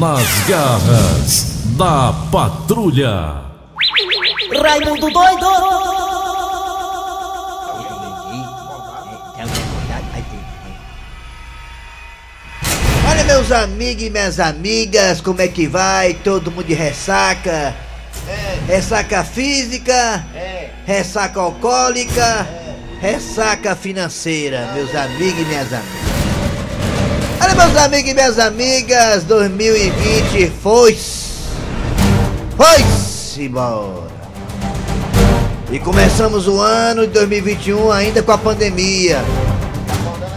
Nas garras da patrulha. Raimundo doido! Olha, meus amigos e minhas amigas, como é que vai? Todo mundo de ressaca? Ressaca física? Ressaca alcoólica? Ressaca financeira, meus amigos e minhas amigas. Meus amigos e minhas amigas, 2020 foi-se. Foi-se embora. E começamos o ano de 2021 ainda com a pandemia.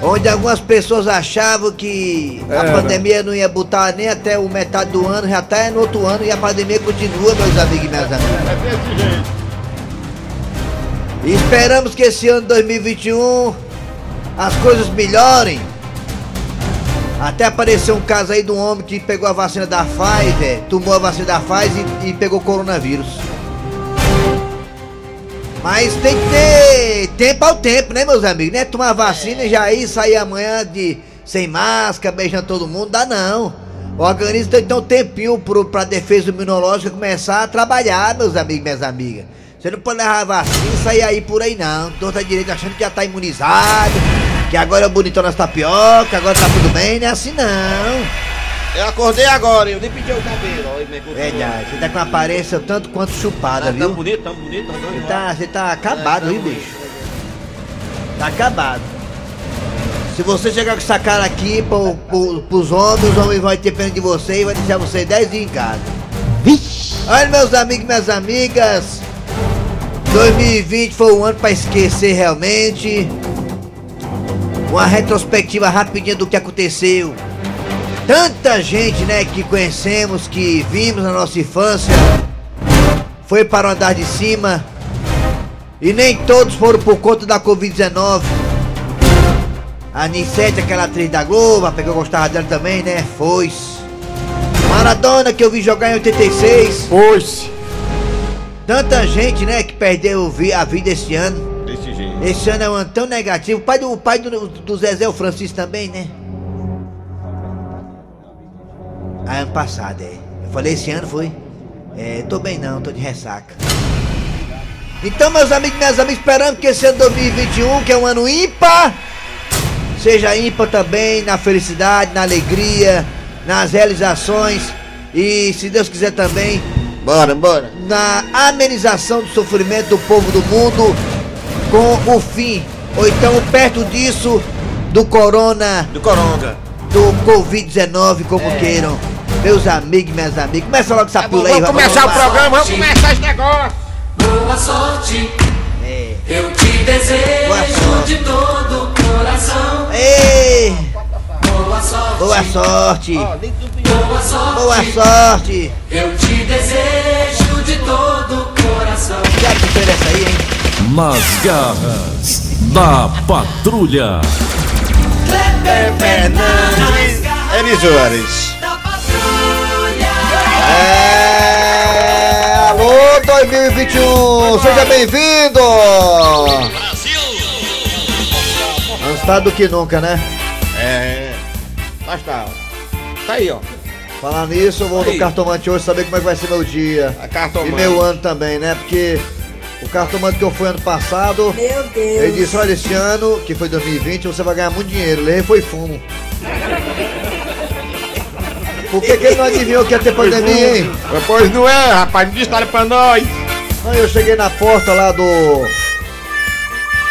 Onde algumas pessoas achavam que a pandemia não ia botar nem até o metade do ano, já tá no outro ano e a pandemia continua, meus amigos e minhas amigas. E esperamos que esse ano de 2021 as coisas melhorem. Até apareceu um caso aí de um homem que pegou a vacina da Pfizer, tomou a vacina da Pfizer e, e pegou coronavírus. Mas tem que ter tempo ao tempo, né, meus amigos? Né? Tomar vacina e já ir sair amanhã de sem máscara, beijando todo mundo, dá não. O organismo tem que ter um tempinho pro, pra defesa imunológica começar a trabalhar, meus amigos minhas amigas. Você não pode levar vacina e sair aí por aí não. Toda direita achando que já tá imunizado, que agora é bonitão nas tapioca, agora tá tudo bem, não é assim não. Eu acordei agora, eu nem pedi o cabelo. Ó, continuou. Verdade, você tá com uma aparência tanto quanto chupada, Tá viu? tão bonito, tão bonito, tão Você bonito. tá, você tá acabado, É, viu, tão bicho? Tá acabado. Se você chegar com essa cara aqui pro, pro, pros homens, os homens vão ter pena de você e vai deixar você 10 dias em casa. Olha, meus amigos e minhas amigas. 2020 foi um ano pra esquecer realmente. Uma retrospectiva rapidinha do que aconteceu. Tanta gente, né, que conhecemos, que vimos na nossa infância, foi para o andar de cima. E nem todos foram por conta da Covid-19. A Nissete, aquela atriz da Globo, porque eu gostava dela também, né? Foi. Maradona, que eu vi jogar em 86. Foi-se. Tanta gente, né, que perdeu a vida esse ano. Esse ano é um ano tão negativo. O pai do, o pai do, do Zezé, o Francisco também, né? Ah, ano passado, é. Eu falei esse ano, foi? É, tô bem não, tô de ressaca. Então, meus amigos minhas amigas, esperando que esse ano 2021, que é um ano ímpar, seja ímpar também na felicidade, na alegria, nas realizações e, se Deus quiser também, Bora, bora. na amenização do sofrimento do povo do mundo com o fim, ou então perto disso, do corona, Do Coronga. do Covid-19, como queiram. Meus amigos e minhas amigas, começa logo essa pula aí, Vamos começar o programa, vamos começar esse negócio. Boa sorte, É. eu te desejo Boa sorte. de todo o coração. Ei, Boa sorte, boa sorte, boa sorte, boa sorte. eu te desejo de todo o coração. Já que foi essa aí, hein? Nas garras da patrulha. Kleber Fernandes, Emisores. da patrulha. É, alô 2021, seja bem-vindo! Lançado do que nunca, né? É. Mas tá. Tá aí, ó. Falar nisso, eu vou no cartomante hoje saber como é que vai ser meu dia. A cartomante. E meu ano também, né? Porque o cartomante que eu fui ano passado, Meu Deus! ele disse, olha, esse ano, que foi 2020, você vai ganhar muito dinheiro. Levei foi fumo. Por que, que ele não adivinhou que ia ter pandemia, hein? Pois não é, rapaz. Me diz nada pra nós. Não, eu cheguei na porta lá do.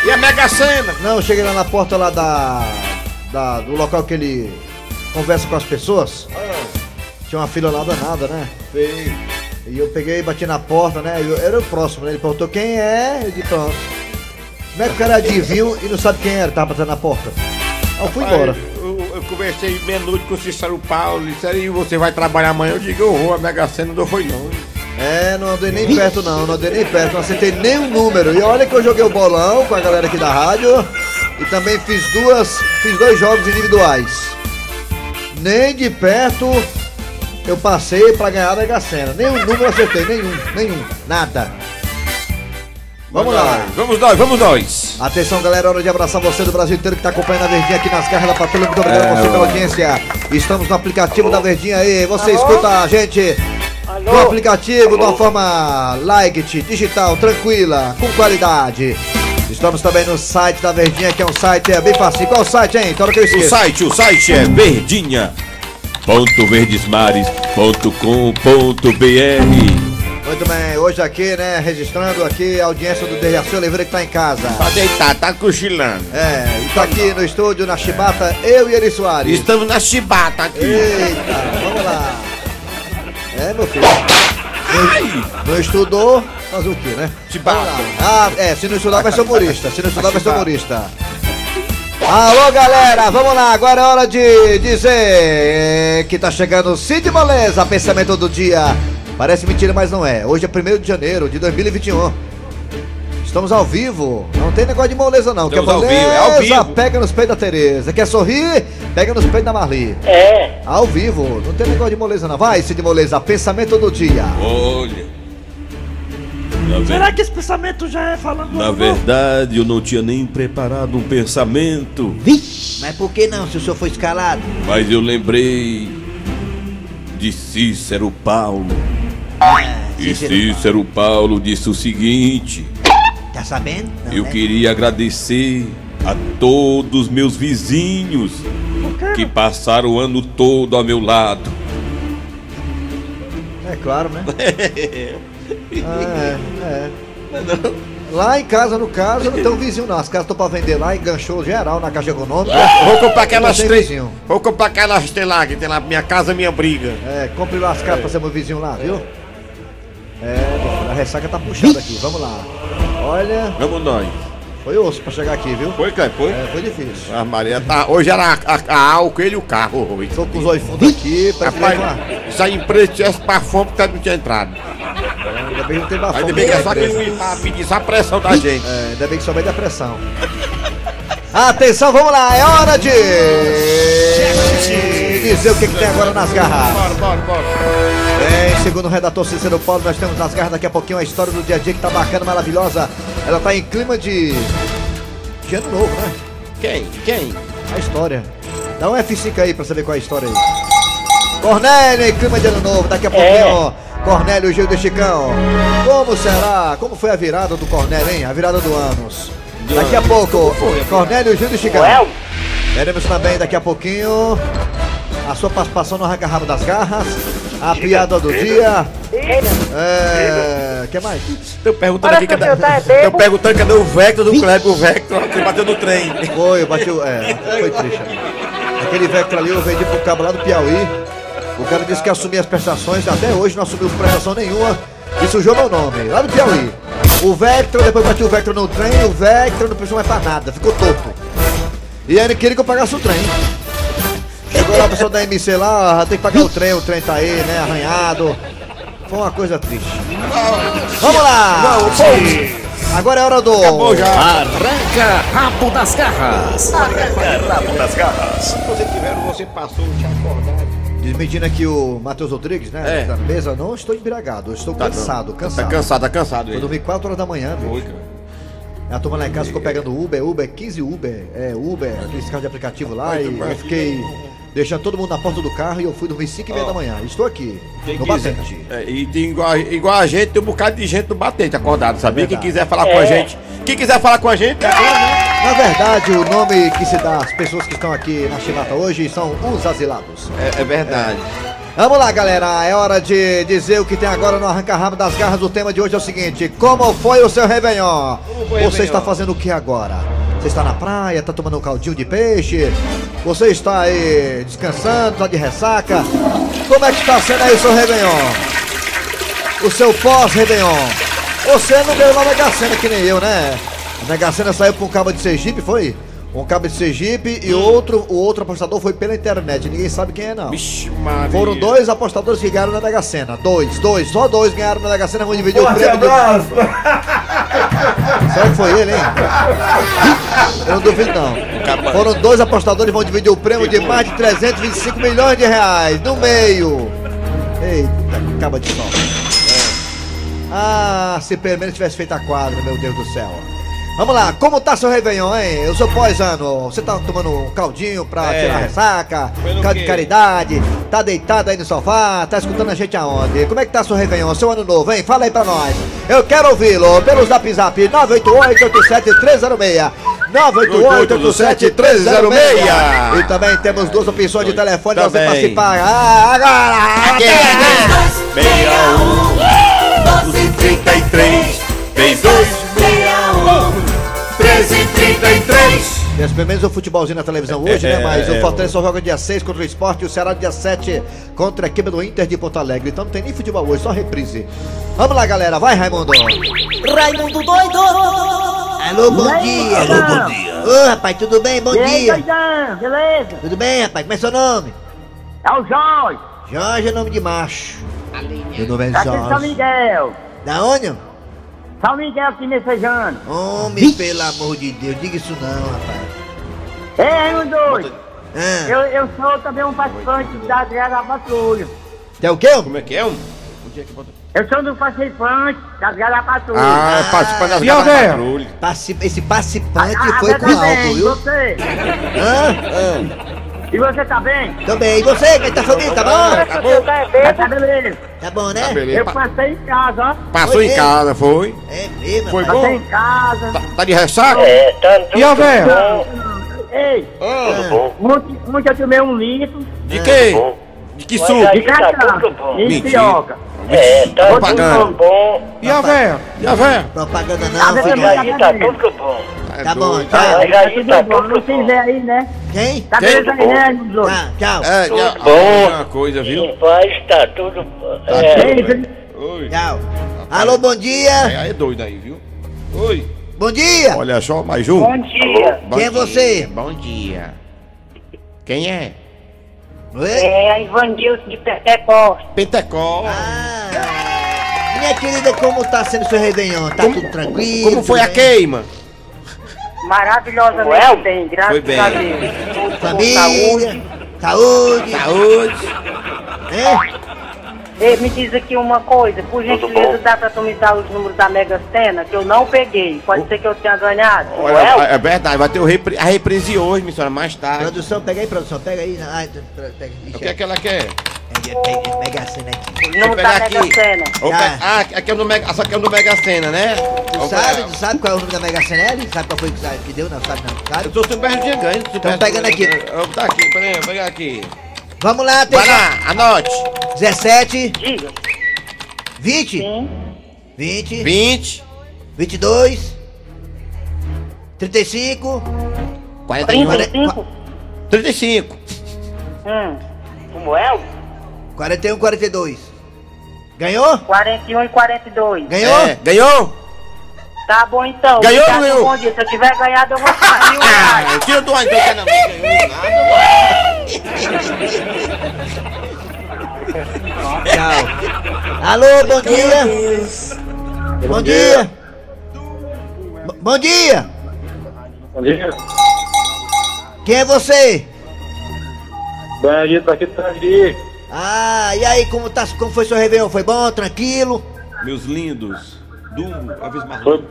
E a Mega Sena? Não, eu cheguei lá na porta lá da. da do local que ele conversa com as pessoas. Tinha uma fila lá danada, né? E eu peguei e bati na porta, né? Eu, era o próximo, né? Ele perguntou quem é, eu disse pronto. Como é que o cara adivinhou e não sabe quem era? Tava batendo na porta. Aí eu fui embora. Eu, eu conversei meia-noite com o Cícero Paulo. Ele disse, aí você vai trabalhar amanhã? Eu digo, eu vou, a Mega Sena não foi não. É, não andei nem perto não, não andei nem perto, não acertei nenhum número. E olha que eu joguei o bolão com a galera aqui da rádio e também fiz duas, fiz dois jogos individuais. Nem de perto eu passei pra ganhar a Mega Sena. Nenhum número eu acertei, nenhum, nenhum, nada. Vamos lá. Vamos nós, vamos nós. Atenção, galera, hora de abraçar você do Brasil inteiro que tá acompanhando a Verdinha aqui nas garras da patrulha. Muito obrigado a você pela audiência. Estamos no aplicativo da Verdinha aí. Você escuta a gente no aplicativo de uma forma light, digital, tranquila, com qualidade. Estamos também no site da Verdinha, que é um site é bem fácil. Qual o site, hein? Então que eu O esqueço. site, o site é verdinha.verdesmares.com.br Muito bem, hoje aqui, né, registrando aqui a audiência do Dejaci Oliveira que tá em casa. Tá deitado, tá cochilando. É, e tá aqui no estúdio, na Chibata, eu e Eri Soares. Estamos na chibata aqui. Eita, vamos lá. É, meu filho. Não, não estudou, fazer o quê, né? Chibata. Ah, é, se não estudar vai ser humorista. Se não estudar vai ser humorista. Alô, galera, vamos lá. Agora é hora de dizer que tá chegando o Cid Moleza, pensamento do dia. Parece mentira, mas não é. Hoje é 1 de janeiro de 2021. Estamos ao vivo. Não tem negócio de moleza, não. Estamos Quer ao vivo, moleza, é ao vivo. pega nos peitos da Tereza. Quer sorrir? Pega nos peitos da Marli. É. Ao vivo. Não tem negócio de moleza, não. Vai, Cid Moleza, pensamento do dia. Olha. Na, ver- Será que esse pensamento já é falando na verdade, eu não tinha nem preparado um pensamento, Mas por que não, se o senhor foi escalado? mas eu lembrei de Cícero Paulo. E Cícero Paulo disse o seguinte: Tá sabendo? Não, Eu né? queria agradecer a todos meus vizinhos que passaram o ano todo ao meu lado. É claro, né? Ah, é, é. Lá em casa, no caso, não tem um vizinho não. As casas estão pra vender lá, enganchou geral na caixa econômica. Vou comprar aquelas Não três. Vou comprar aquelas três lá que tem lá, minha casa, minha briga. É, compre lá as casas pra ser meu vizinho lá, viu? É, a ressaca tá puxando aqui, vamos lá. Olha, Vamos nós. foi osso pra chegar aqui, viu? Foi, Cleber? Foi? É, foi difícil. A Maria tá. Hoje era a, a, álcool ele e o carro. hoje. Tô com os olhos fundos aqui, que Rapaz, a empresa tivesse pra fome, o cara não tinha entrado. Ainda bem que não tem bafão. Ainda bem que é só quem pra pedir só a pressão da gente. É, ainda bem que só vai da pressão. Atenção, vamos lá, é hora de dizer o que, que tem agora nas garras. Bora, bora, bora. Bem, segundo o redator Cícero Paulo, nós temos nas garras daqui a pouquinho a história do dia a dia que tá bacana, maravilhosa. Ela tá em clima de. de ano novo, né? Quem? Quem? A história. Dá um F5 aí pra saber qual é a história aí. Cornélio, em clima de ano novo, daqui a pouquinho. Cornélio Gil de Chicão. Como será? Como foi a virada do Cornélio, hein? A virada do anos. Daqui a pouco, Cornélio Gil de Chicão. Teremos também daqui a pouquinho a sua participação no Arranca Rabo das Garras. A piada do dia. É. que mais? Tô perguntando aqui cadê. Tô perguntando cadê o Vector do Kleber, o Vector, você bateu no trem. Foi, eu o. É, foi triste. Aquele Vector ali eu vendi pro cabo lá do Piauí. O cara disse que assumia as prestações, até hoje não assumiu prestação nenhuma e sujou meu nome, lá do Piauí. O Vector, depois bati o Vector no trem, o Vector não precisou mais pra nada, ficou torto. E ele queria que eu pagasse o trem. Chegou lá a pessoa da MC lá, ah, tem que pagar o trem, o trem tá aí, né, arranhado. Foi uma coisa triste. Vamos lá! Agora é hora do. Acabou já. Arranca rabo das garras. Se você tiver, você passou, tinha acordado. Desmentindo aqui o Matheus Rodrigues, né? É. Da mesa, não estou embriagado, eu estou cansado, cansado. Tá cansado, tá cansado Eu ele. dormi 4 horas da manhã, Foi, bicho. cara. A turma lá em casa ficou pegando Uber, Uber, 15 Uber, é Uber, aqueles carros de aplicativo lá, e eu fiquei deixando todo mundo na porta do carro e eu fui dormir 5 e meia da manhã. Estou aqui, Quem no quiser. batente. É, e tem igual, igual a gente, tem um bocado de gente no batente acordado, sabia? Quem Verdade. quiser falar com a gente, quem quiser falar com a gente, agora, né? Na verdade, o nome que se dá às pessoas que estão aqui na chibata hoje são os asilados. É, é verdade. Vamos lá, galera. É hora de dizer o que tem agora no Arranca Rabo das Garras. O tema de hoje é o seguinte: Como foi o seu Réveillon? Você Réveillon? está fazendo o que agora? Você está na praia, está tomando um caldinho de peixe? Você está aí descansando, está de ressaca? Como é que está sendo aí o seu Réveillon? O seu pós-Réveillon? Você não ganhou na Mega Sena que nem eu, né? A Mega Sena saiu com um cabo de Sergipe, foi? Um cabo de Sergipe e outro, o outro apostador foi pela internet. Ninguém sabe quem é, não. Vixe, Maria. Foram dois apostadores que ganharam na Mega Sena. Dois, dois, só dois ganharam na Mega Sena. Vão dividir o prêmio. Do... Será que foi ele, hein? Eu não duvido, não. Foram dois apostadores que vão dividir o prêmio de mais de 325 milhões de reais. No meio. Eita, acaba de sol. Ah, se pelo menos tivesse feito a quadra, meu Deus do céu. Vamos lá, como tá seu Réveillon, hein? Eu sou pós-ano. Você tá tomando um caldinho pra É. tirar a ressaca? Caldo de caridade? Tá deitado aí no sofá? Tá escutando a gente aonde? Como é que tá seu Réveillon, seu ano novo, hein? Fala aí pra nós. Eu quero ouvi-lo pelo zap zap 988-87306. 988-87306. E também temos duas opções de telefone pra você Também. participar. Ah, agora! Meia um, 33, 32, 33. Tem pelo menos o futebolzinho na televisão hoje, né? É, Mas é, o Fortaleza é. só joga dia 6 contra o Esporte e o Ceará dia 7 contra a equipe do Inter de Porto Alegre. Então não tem nem futebol hoje, só reprise. Vamos lá, galera. Vai, Raimundo. Raimundo doido! Alô, bom dia. Alô, bom dia. Ô, rapaz, tudo bem? Bom E aí, dia. doidão, beleza? Tudo bem, rapaz? Como é seu nome? É o Jorge, Jorge é nome de macho. Meu nome é aqui de São Jorge. Miguel. Da onde? São Miguel aqui messejando. Homem, pelo amor de Deus, diga isso não, rapaz. Ei, Raimundo doido, Ah, eu, eu sou também um participante da Guerra da Patrulha. tem o quê? Como é que é? Um? Eu sou um participante da Guerra da Patrulha. Ah, participa das E a véia? patrulha. Parci- Esse participante Ah, foi você com tá algo, bem, viu? Você? Hã? E você tá bem? Tô bem. E você, que tá família, tá bom? Tá bom? Tá beleza. Tá bom, né? Tá beleza. Eu Pa- passei em casa, ó. Passou Foi em mesmo? casa, foi? É mesmo, Foi rapaz. Passei bom? em casa. Tá, tá de ressaca? E a véia? Ei, Ah, muito, muito eu tomei um litro de quê? De que suco? de cachaça e Mentira. pioca. É, tá propaganda. E a véia? E a véia? Propaganda não, véia filho. também tá tudo Tá bom, tchau. Tá tudo bom, não se vê aí, né? Quem? Tá Quem? beleza aí, né? Tá, tchau. É, já, bom. uma coisa, viu? Paz, tá tudo. Tá É, tudo. Tchau. Alô, bom dia. aí é doido aí, viu? Oi. Bom dia. Olha só, mais um. Bom dia. Bom Quem é dia, você? Bom dia. Quem é? Oi? É a Ivanilson de Pentecostes. Pentecó. Ah, minha querida, como tá sendo seu Réveillon? Tá Como- tudo tranquilo? Como foi a queima? Maravilhosamente bem, graças Foi bem. a Deus. Família, saúde. saúde, Saúde. é? Ei, me diz aqui uma coisa, por gentileza, dá pra tu me dar os números da Mega Sena, que eu não peguei. Pode ser que eu tenha ganhado. Olha, é verdade, vai ter o repri- a reprise hoje, minha senhora, mais tarde. Produção, pega aí, produção, pega aí. Ai, pega, O que é que ela quer? Pega, pega, pega a cena aqui. Números da Mega Sena. Ah, aqui é o do Mega, essa aqui é o do Mega Sena, né? Tu sabe, tu sabe qual é o número da Mega Sena? Ele Sabe qual foi que deu? Não, sabe não, Eu sabe? tô super dia ganho. Tão pegando aqui. Eu, tá aqui, peraí, vou pegar aqui. Vamos lá, tem Vai lá, anote. 17, Diga. 20, Sim. 20, 20, 22, 35, 41, 35. 35. Hum. como é? 41, 42. Ganhou? 41 e 42. Ganhou? É, ganhou? Tá bom então. Ganhou, Obrigado, ganhou? Bom dia. Se eu tiver ganhado, eu vou sair um Ah, tira do ar, então, que não ganhou nada. Tchau. Alô, bom dia. Bom dia. B- Bom dia. Bom dia. Quem é você? Benedito aqui tá aqui. Ah, e aí, como, tá, como foi seu Réveillon? Foi bom, tranquilo? Meus lindos, Dumbo, a vez mais Foi,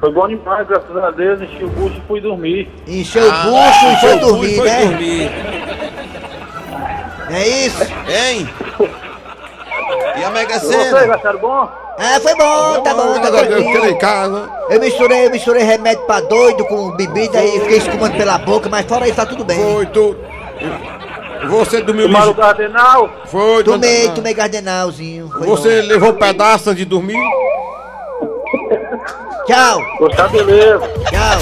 foi bom demais, graças a Deus. Enchi o bucho e fui dormir. Encheu Ah, o bucho e foi encheu o bucho dormir, e foi né? dormir. É isso? Hein? E a Mega E vocês Sena? acharam bom? Ah, foi bom, tá bom, tá Eu quero em casa. Eu misturei, eu misturei remédio pra doido com bebida e fiquei escumando pela boca, mas fora isso tá tudo bem. Foi tudo. Você dormiu Tomaram o liso? Cardenal? Foi, Tomei, tomei gardenalzinho. Foi Você levou um pedaço antes de dormir? bom. Tchau, Gostar, beleza. tchau.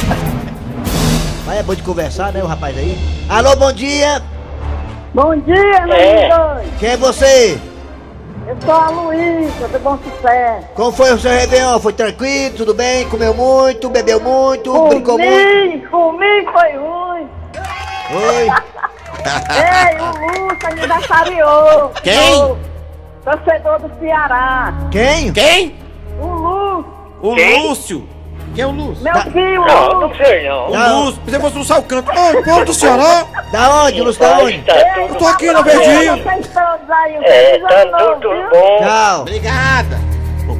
Mas é bom de conversar, né, o rapaz aí? Alô, bom dia. Bom dia, É. irmão. Quem é você? Eu sou a Luísa, do Bom Sucesso. Como foi o seu Réveillon? Foi tranquilo, tudo bem? Comeu muito, bebeu muito, brincou muito? Comi, comi foi ruim. Oi. Ei, o Lúcio aniversariou. Quem? O Torcedor do Ceará. Quem? Quem? O Lúcio, O Lúcio. Quem é o Lúcio? meu Tá. filho, Não, não sei não. O. Lúcio. Você fosse no Salcanto. Ô, povo do Ceará. Da onde, Lúcio? Da onde? Tá tudo, tô aqui na Verdinha. Um é, tá tudo bom. Tchau. Obrigada.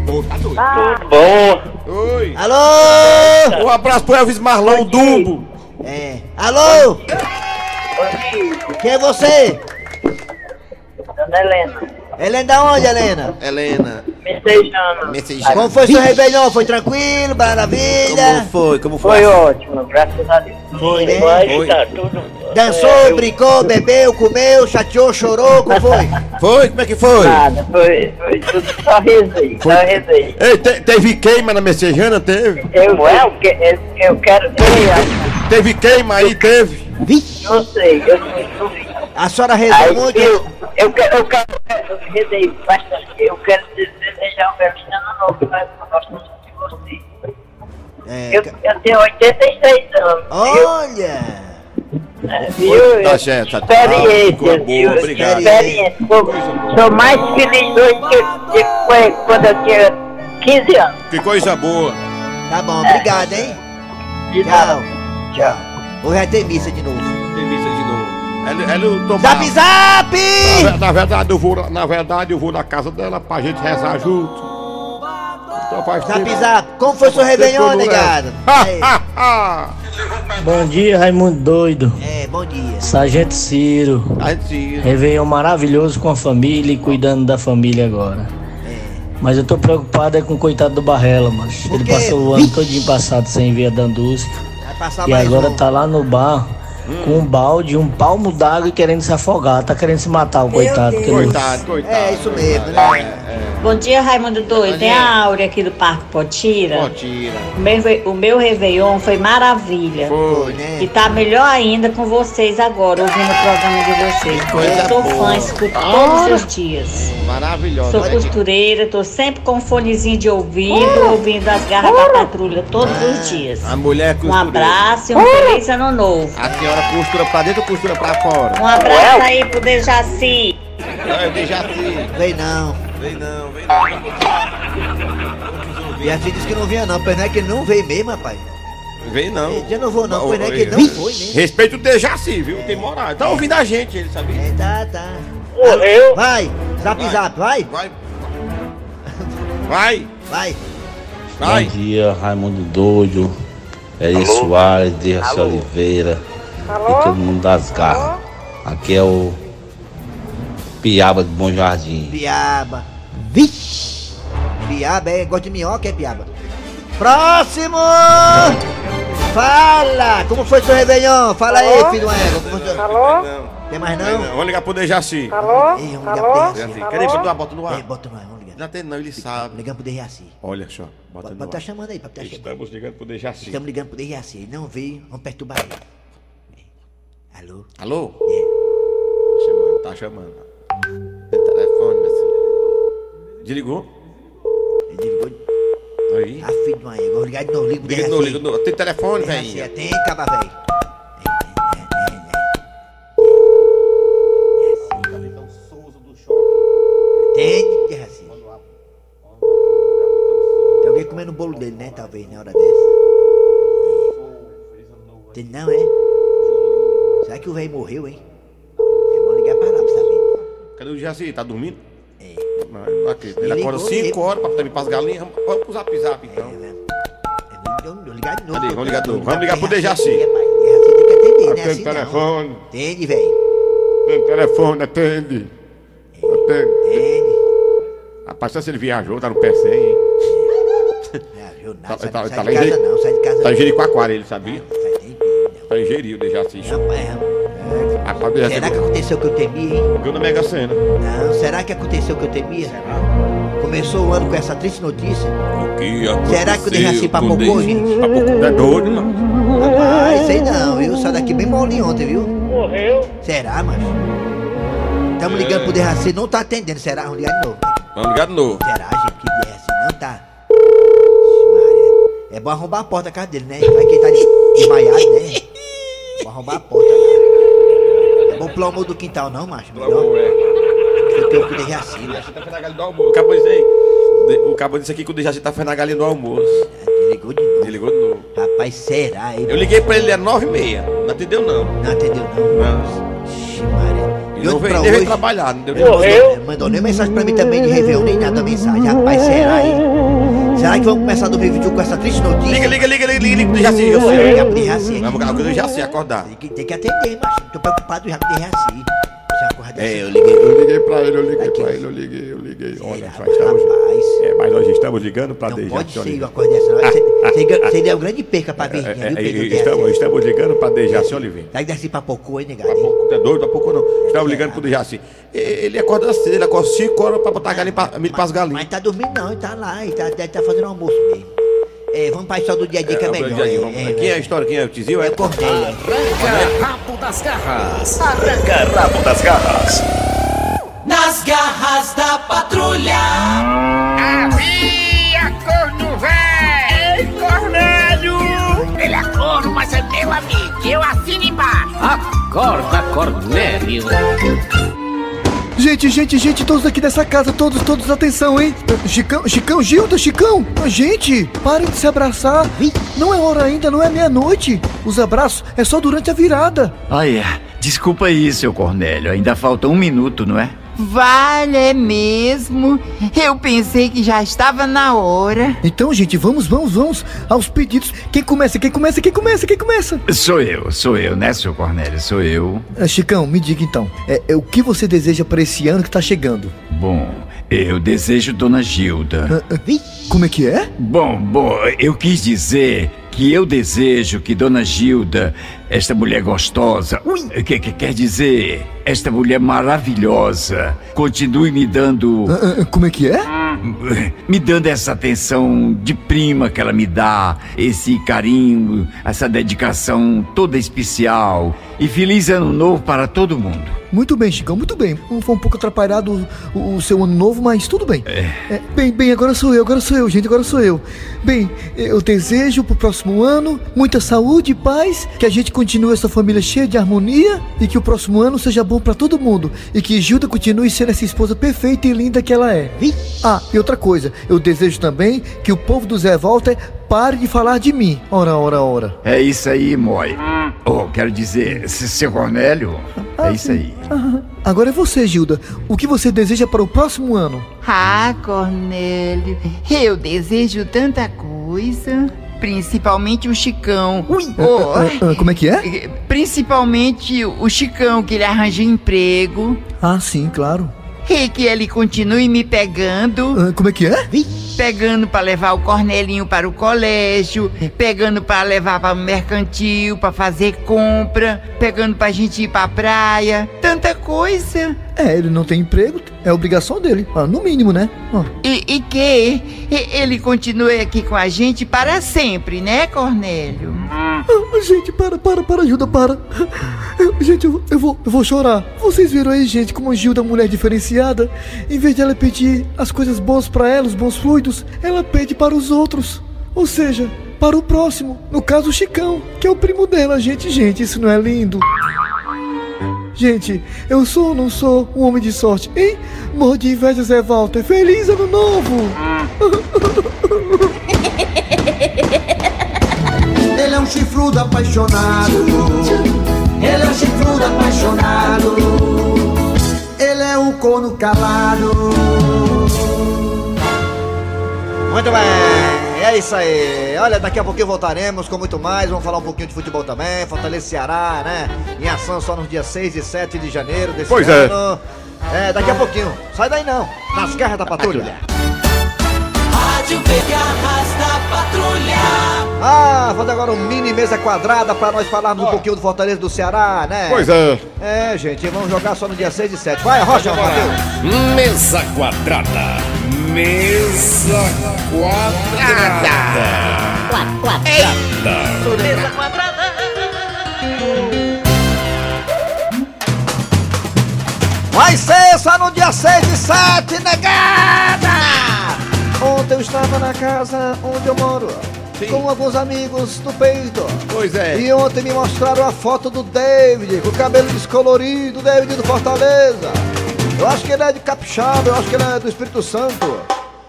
Ô, tá doido. Tudo bom? Oi. Alô? Um abraço pro Elvis Marlão Dumbo. É. Alô? Quem é você? Dona Helena, Helena da onde, Helena? Helena. messejando. Mensagem. Como foi seu Réveillon? Foi tranquilo? Maravilha? foi? Como Foi ótimo, graças a Deus. Foi, né? Foi. tá tudo. Dançou, brincou, bebeu, comeu, chateou, chorou, como foi? Foi? Como é que foi? Nada, foi, foi tudo só rezei, só rezei. Ei, te- teve queima na messejana? Teve? Eu, eu, que- eu, eu quero ter, Teve queima aí? Teve? Vixe, não sei, eu não vi. a senhora rezou Aí muito? eu, eu quero, eu quero, eu rezei bastante, eu quero desejar um feliz ano novo, mas eu gosto muito de você. É, Eu, eu tenho 86 anos, Olha! viu? viu? Tá certo, tá- Experiência, Coisa boa, viu? obrigado. Experiência. Sou, sou mais feliz hoje que, que foi quando eu tinha 15 anos. Que coisa boa. Tá bom, obrigado, hein? De Tchau. Tchau. Hoje vai ter missa de novo. Tem missa de novo. Ela tomar... Zap zap! Na, na verdade, eu vou, na verdade, eu vou na casa dela pra gente rezar junto. Então faz Zap tempo- zap! Como foi seu Réveillon, negado? ha. Bom dia, Raimundo Doido. É, bom dia. Sargento Ciro. A gente... Réveillon maravilhoso com a família e cuidando da família agora. Mas eu tô preocupado é com o coitado do Barrela, mas Por ele passou o ano todinho passado sem ver a Dandusca. E agora um. tá lá no bar com um balde, um palmo d'água e querendo se afogar. Tá querendo se matar o coitado. não- Coitado, coitado. É, isso mesmo, né? Bom dia, Raimundo Doido. Tem a Áurea aqui do Parque Potira. Ó, tira. O meu, o meu Réveillon foi maravilha. Foi, E né? tá melhor ainda com vocês agora, ouvindo o programa de vocês. coisa Eu sou boa. fã, escuto todos os dias. Maravilhosa. Sou aqui. costureira, tô sempre com um fonezinho de ouvido, ouvindo as garras da patrulha todos os dias. A mulher Um costura. abraço e um feliz ano novo. A senhora costura pra dentro ou costura pra fora? Um abraço aí pro Dejaci. É, assim. Vem não. Vem não, vem não. E assim disse que não vinha não, pois não é que ele não veio mesmo, rapaz. Vem não. Eu não vou não, pois não é que ele não foi mesmo. Respeita o Dejaci, viu? Tem moral. Tá ouvindo a gente, ele sabia? É, tá, tá. Morreu. Vai, zap zap, vai, Vai. Vai. vai. Vai. Bom dia, Raimundo Doido. Eli Soares, Dercy Oliveira. E todo mundo das garras. Aqui é o Piaba de Bom Jardim. Piaba. Vixe. Piaba, é, gosta de minhoca, é piaba. Próximo! Fala! Como foi seu Réveillon? Fala aí, filho do égua. Como foi seu- Alô? Tem mais Não. não? Vamos ligar pro Dejaci. Alô? Ei, vamos ligar Alô? pro Dejaci. Dejaci. Cadê? Bota, bota no ar. Ei, bota no ar, vamos ligar. Não tem não, ele sabe. Ligando pro Dejaci. Olha só. Bota Pode no estar ar. chamando aí, pode estar chamando. Estamos ligando pro Dejaci. Estamos ligando pro Dejaci. Ele não veio, vamos perturbar ele. É. Alô? Alô? É. Tá chamando, tá chamando. Tem. Desligou? Ele ligou. Aí. Ah, filho de uma égua. Vou ligar de novo, liga Liga de novo, liga de novo. Tem telefone, velho. atende, caba velho. Atende, Dejaci. Tem alguém comendo o bolo dele, né? Talvez, na hora dessa. Tem não, é? Será que o velho morreu, hein? É bom ligar pra lá pra saber. Cadê o Dejaci? Tá dormindo? É. Não, ele não acredita. Ele acorda ligou, 5 ele- horas pra também pras galinhas. Vamos pro zap zap É, então. né? É, Vou vou ligar de novo. Cadê? Vamos ligar de novo. Vamos pro ligar pro Dejaci. Dejaci. É, pai. Dejaci tem que atender, né? Atende Assim o não. telefone. Atende, velho. Tem telefone, atende. Atende. Atende. Rapaz, só se ele viajou, tá no PC, hein? Não, viu Tá- nada. Sai, tá- sai tá de em casa não, sai de casa Tá em não. Jericoacoara, ele sabia? Não, sai nem Tá em Jeri, o Dejaci. não. Rapaz, é. Rapaz, Dejaci Será que aconteceu o que eu temia, hein? ganhou na Mega Sena. Não, será que aconteceu o que eu temia? Começou o ano com essa triste notícia. O que aconteceu Será que o Dejaci papocou, Dejaci? gente? Papocou, é doido, não? Rapaz, sei não, viu? Saiu daqui bem molinho ontem, viu? Morreu. Será, macho? Estamos ligando pro Derraci, não tá atendendo. Será? Vamos ligar de novo. Vamos ligar de novo. Será, gente, que Derraci não tá? É bom arrombar a porta da casa dele, né? Vai que ele tá de- desmaiado, né? Vou arrombar a porta lá. É bom pular o muro do quintal, não, macho? Melhor. Foi teu que Derraci, macho. Tá fazendo a galinha do almoço. Acabou isso aí. De- O cabo disse aqui que o Dejaci tá fazendo a galinha do almoço. Desligou de novo. Desligou de novo. Rapaz, será, hein? Eu liguei pra ele, é nove e meia. Não atendeu, não. Não atendeu, não. Não. Ixi, Maria. E De Não veio, veio trabalhar, não deu nem Morreu? Mandou nem mensagem pra mim também de Réveillon, nem nada mensagem. Rapaz, será, hein? Será que vamos começar 2021 com essa triste notícia? Liga, liga, liga, liga, liga, liga, pro Jaci, Morreu. Jaci. Liga pro Jaci aqui. Vamos ligar pro Jaci acordar. Tem que, tem que atender, macho. Tô preocupado já o Jaci. Já acorda É, eu liguei, eu liguei pra ele, eu liguei pra ele, eu liguei, eu liguei. Olha, nós estamos, é, mas nós estamos ligando pra Dejaci pode ser uma coisa dessa. não. Você- Você seria uma grande perca pra Virgínia, É, viu, é, Pedro? estamos, estamos ligando pra Dejaci Oliveira. Vai descer pra Pocô, hein, negado? Tá doido? Há pouco não. Estamos ligando pro Dejaci. Ele acorda cedo, ele acorda 5 horas pra botar galinha pra, milho pras galinhas. Mas tá dormindo não, ele tá lá, ele tá, deve tá fazendo almoço mesmo. É, vamos pra história do dia a dia que é, É, melhor. dia a dia, é, vamos- é, Quem é a história? Quem é o Tizil? É Eu cortei. Arranca rabo das garras. Arranca rabo das garras. Nas garras da patrulha. Havia corno velho! Ei, Cornélio! Acorda, Cornélio. Gente, gente, gente, todos aqui dessa casa, todos, todos, atenção, hein? Chicão, Chicão, Gilda, Chicão! Gente, parem de se abraçar! Não é hora ainda, não é meia-noite! Os abraços é só durante a virada! Ah, é. Desculpa aí, seu Cornélio. Ainda falta um minuto, não é? Vale, é mesmo? Eu pensei que já estava na hora. Então, gente, vamos, vamos, vamos aos pedidos. Quem começa, quem começa, quem começa, quem começa? Sou eu, sou eu, né, seu Cornélio? Sou eu. Ah, Chicão, me diga então, é, é o que você deseja para esse ano que tá chegando? Bom, eu desejo Dona Gilda. Ah, ah, como é que é? Bom, bom, eu quis dizer que eu desejo que Dona Gilda, esta mulher gostosa, que, que quer dizer, esta mulher maravilhosa, continue me dando. Ah, como é que é? Me dando essa atenção de prima que ela me dá, esse carinho, essa dedicação toda especial. E feliz ano novo para todo mundo. Muito bem, Chicão, muito bem. Foi um pouco atrapalhado o, o seu ano novo, mas tudo bem. É, bem, bem, agora sou eu, agora sou eu, gente, agora sou eu. Bem, eu desejo pro próximo ano muita saúde e paz, que a gente continue essa família cheia de harmonia e que o próximo ano seja bom pra todo mundo e que Gilda continue sendo essa esposa perfeita e linda que ela é. Ah, e outra coisa, eu desejo também que o povo do Zé Walter pare de falar de mim. Ora, ora, ora. É isso aí, Moi. Oh, quero dizer, seu Cornélio, é isso aí. Ah, agora é você, Gilda. O que você deseja para o próximo ano? Ah, Cornélio, eu desejo tanta coisa. Principalmente o Chicão. Ui, oh, Ah, ah, como é que é? Principalmente o Chicão, que ele arranja emprego. Ah, sim, claro. E que ele continue me pegando. Ah, como é que é? Pegando pra levar o Cornelinho para o colégio, pegando pra levar para o mercantil, pra fazer compra, pegando pra gente ir pra praia. Tanta coisa. É, ele não tem emprego, é obrigação dele. Ah, no mínimo, né? Ah. E, e que ele continue aqui com a gente para sempre, né, Cornélio? Ah, gente, para, para, para, Gilda, para. Gente, eu, eu vou, eu vou chorar. Vocês viram aí, gente, como a Gilda é mulher diferenciada? Em vez de ela pedir as coisas boas pra ela, os bons fluidos, ela pede para os outros. Ou seja, para o próximo. No caso, o Chicão, que é o primo dela. Gente, gente, isso não é lindo? Gente, eu sou ou não sou um homem de sorte, hein? Morro de inveja, Zé Walter. Feliz ano novo! Ele é um chifrudo apaixonado. Ele é um chifrudo apaixonado. Ele é um corno calado. Muito bem, é isso aí. Olha, daqui a pouquinho voltaremos com muito mais. Vamos falar um pouquinho de futebol também. Fortaleza Ceará, né? Em ação só nos dias 6 e 7 de janeiro desse Pois é. ano. É. daqui a pouquinho. Sai daí não. Nas garras da patrulha. Rádio Garras da Patrulha. Ah, fazer agora um mini mesa quadrada pra nós falarmos um pouquinho do Fortaleza do Ceará, né? Pois é. É, gente, vamos jogar só no dia 6 e 7. Vai, Rocha, Matheus. Mesa quadrada. Mesa quadrada. Quadrada. Mesa quadrada. Vai ser só no dia 6 e 7, negada! Ontem eu estava na casa onde eu moro. Com alguns amigos do peito. Pois é. E ontem me mostraram a foto do David, com o cabelo descolorido, David do Fortaleza. Eu acho que ele é de Capixaba, eu acho que ele é do Espírito Santo.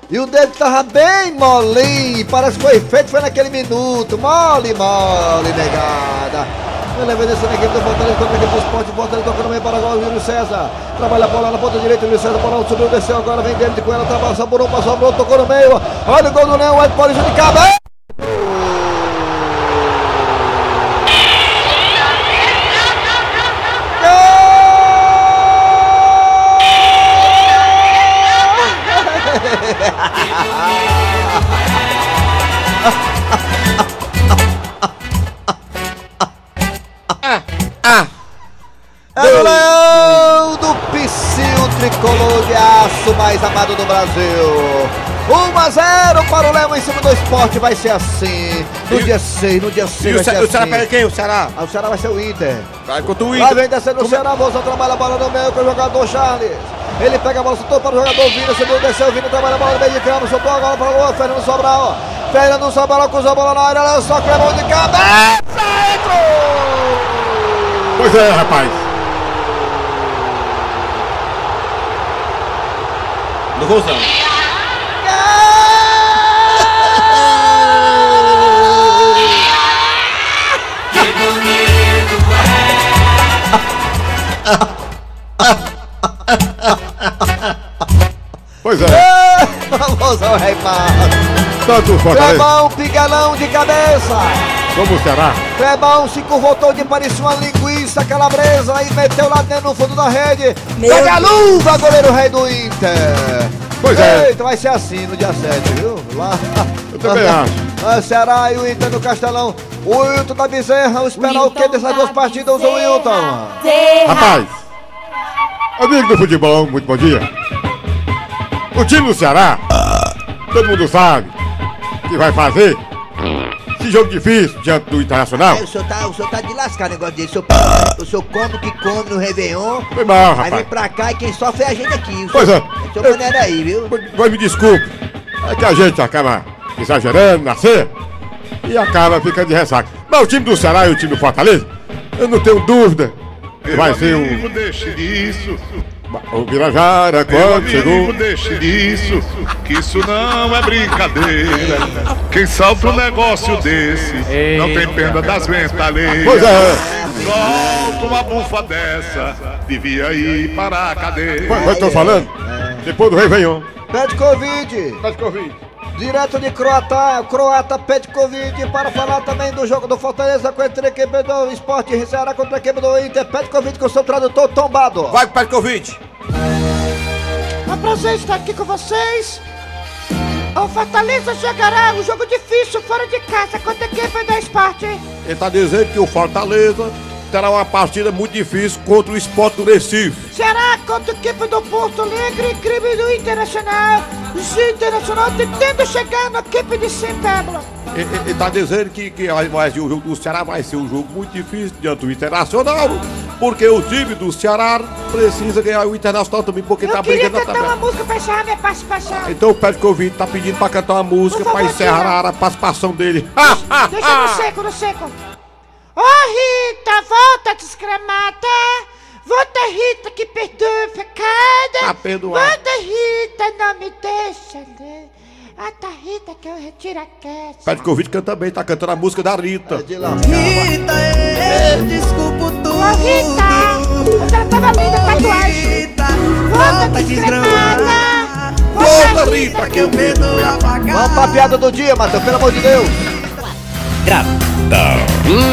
E o David tava bem molinho, parece que foi feito foi naquele minuto. Mole, mole, negada. Ele vem descendo a equipe do Fortaleza contra a equipe do esporte. Fortaleza tocando meio para agora o Júlio César. Trabalha a bola na ponta direita. Júlio César para subiu, desceu agora. Vem dele com ela. Trabalha, saborou, passou, abriu, tocou no meio. Olha o gol do Leão. É Paulista de cabeça. Brasil. 1 a 0 para o Leão em cima do esporte, vai ser assim. No dia 6, no dia 6 E o vai Ce- ser o Ceará assim. pega quem? O Ceará? Ah, o Ceará vai ser o Inter. Vai contra o Lá Inter. vem descendo o Ceará, Bolsa trabalha a bola no meio com o jogador Charles. Ele pega a bola, soltou para o jogador Vina, subiu, desceu, Vina trabalha a bola no meio de campo, soltou a bola para o gol, Fernando Sobral. Fernando Sobral cruzou a bola na área, lançou, clemão de cabeça, entrou! Pois é, rapaz. Do Rosão. Pois é. Famosão Reimado. Tanto Fortaleza Clemão, pigalão de cabeça. como o Ceará. Clemão se curvotou de parecia uma linguiça calabresa e meteu lá dentro no fundo da rede. Meu Pega a luva, goleiro rei do Inter. Pois é. Eita, vai ser assim no dia 7, viu? Lá. Eu também acho. Ah, Ceará e o Inter no Castelão. O Wilton da Bezerra, esperar o que dessas duas partidas, o Wilton? Rapaz, amigo do futebol, muito bom dia. O time do Ceará, todo mundo sabe que vai fazer esse jogo difícil diante do Internacional. É, o, senhor tá, o senhor tá de lascar negócio desse. O senhor, o senhor come o que come no Réveillon. Foi mal, Aí rapaz. vem pra cá e quem sofre é a gente aqui. O Pois senhor, é. O senhor maneira aí, viu? Mas me desculpe, é que a gente acaba exagerando na ceia e acaba ficando de ressaca. Mas o time do Ceará e o time do Fortaleza, eu não tenho dúvida que vai ser o, deixe disso. O Birajara quando chegou. deixe disso. Que isso não é brincadeira. Quem salta um negócio desse não tem pena das ventalheiras. Pois é. Solta uma bufa dessa, devia ir para a cadeia. Mas eu tô falando, depois do Réveillon. Pede Covid. Pede Covid. Direto de Croata, o Croata pede Covid para falar também do jogo do Fortaleza contra a equipe do Esporte Ceará contra a equipe do Inter. Pede Covid com o seu tradutor tombado. Vai com o Pede Covid. É um prazer estar aqui com vocês. O Fortaleza jogará um jogo difícil fora de casa contra a equipe do esporte. Ele tá dizendo que o Fortaleza terá uma partida muito difícil contra o Sport do Recife. Será contra a equipe do Porto Alegre, crime do Internacional. O Internacional tentando chegar na equipe de Paulo. Ele, ele- ele tá dizendo que, que vai- ser o jogo do Ceará vai ser um jogo muito difícil diante do Internacional, porque o time do Ceará precisa ganhar o Internacional também, porque tá Eu queria brigando na cantar uma música pra encerrar minha participação. Então o Pede Covid tá pedindo pra cantar uma música pra favor, encerrar tira. a participação dele. Deixa no seco, no seco. Ô Rita, volta desgramada. Volta Rita que perdoa facada. Tá perdoado. Volta Rita, não me deixa ler. Ah, tá Rita que eu retiro a queixa. Pede Covid canta bem, tá cantando a música da Rita. Rita, eu desculpo tudo. Ô Rita, ela tava linda, tatuagem. Volta desgramada. Volta Rita que eu medo Vamos pra piada do dia, Matheus, pelo amor de Deus.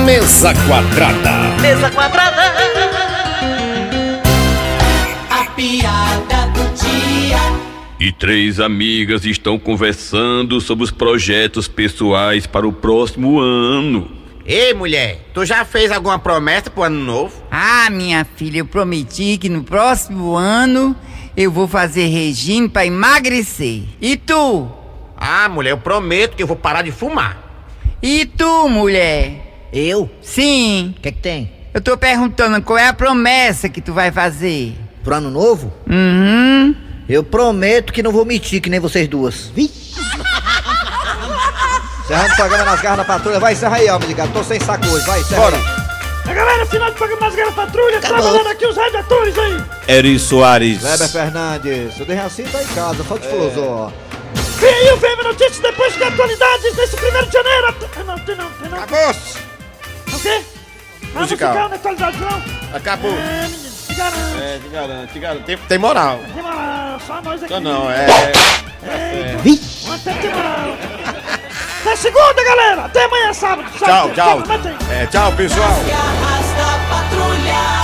Mesa quadrada. Mesa quadrada. A piada do dia. E três amigas estão conversando sobre os projetos pessoais para o próximo ano. Ei, mulher, tu já fez alguma promessa pro ano novo? Ah, minha filha, eu prometi que no próximo ano eu vou fazer regime pra emagrecer. E tu? Ah, mulher, eu prometo que eu vou parar de fumar. E tu, mulher? Eu? Sim. O que, que tem? Eu tô perguntando qual é a promessa que tu vai fazer. Pro ano novo? Uhum. Eu prometo que não vou mentir que nem vocês duas. Vixe. Encerrando o programa nas garras da patrulha. Vai, encerra aí, homem de gato. Tô sem saco hoje. Vai, encerra Bora. aí. A galera, final do programa Nas Garras Patrulha, Acabou. trabalhando aqui os redatores aí. Eri Soares. Kleber Fernandes. O Derraci tá em casa, só de filosó. Vem aí o VM Notícias depois de atualidades nesse primeiro de janeiro. Não, não, tem não. Acabou-se. Quê? Não, Musical. musical não é qualidade, não. Acabou. É, menino, te garanto. É, te garanto, te garanto. Tem, tem moral. Tem moral, só nós aqui. Não, não, é. É. Uma até tem moral. Até segunda, galera. Até amanhã, sábado. Tchau, sábado, tchau. tem. É, tchau, pessoal. Arrasta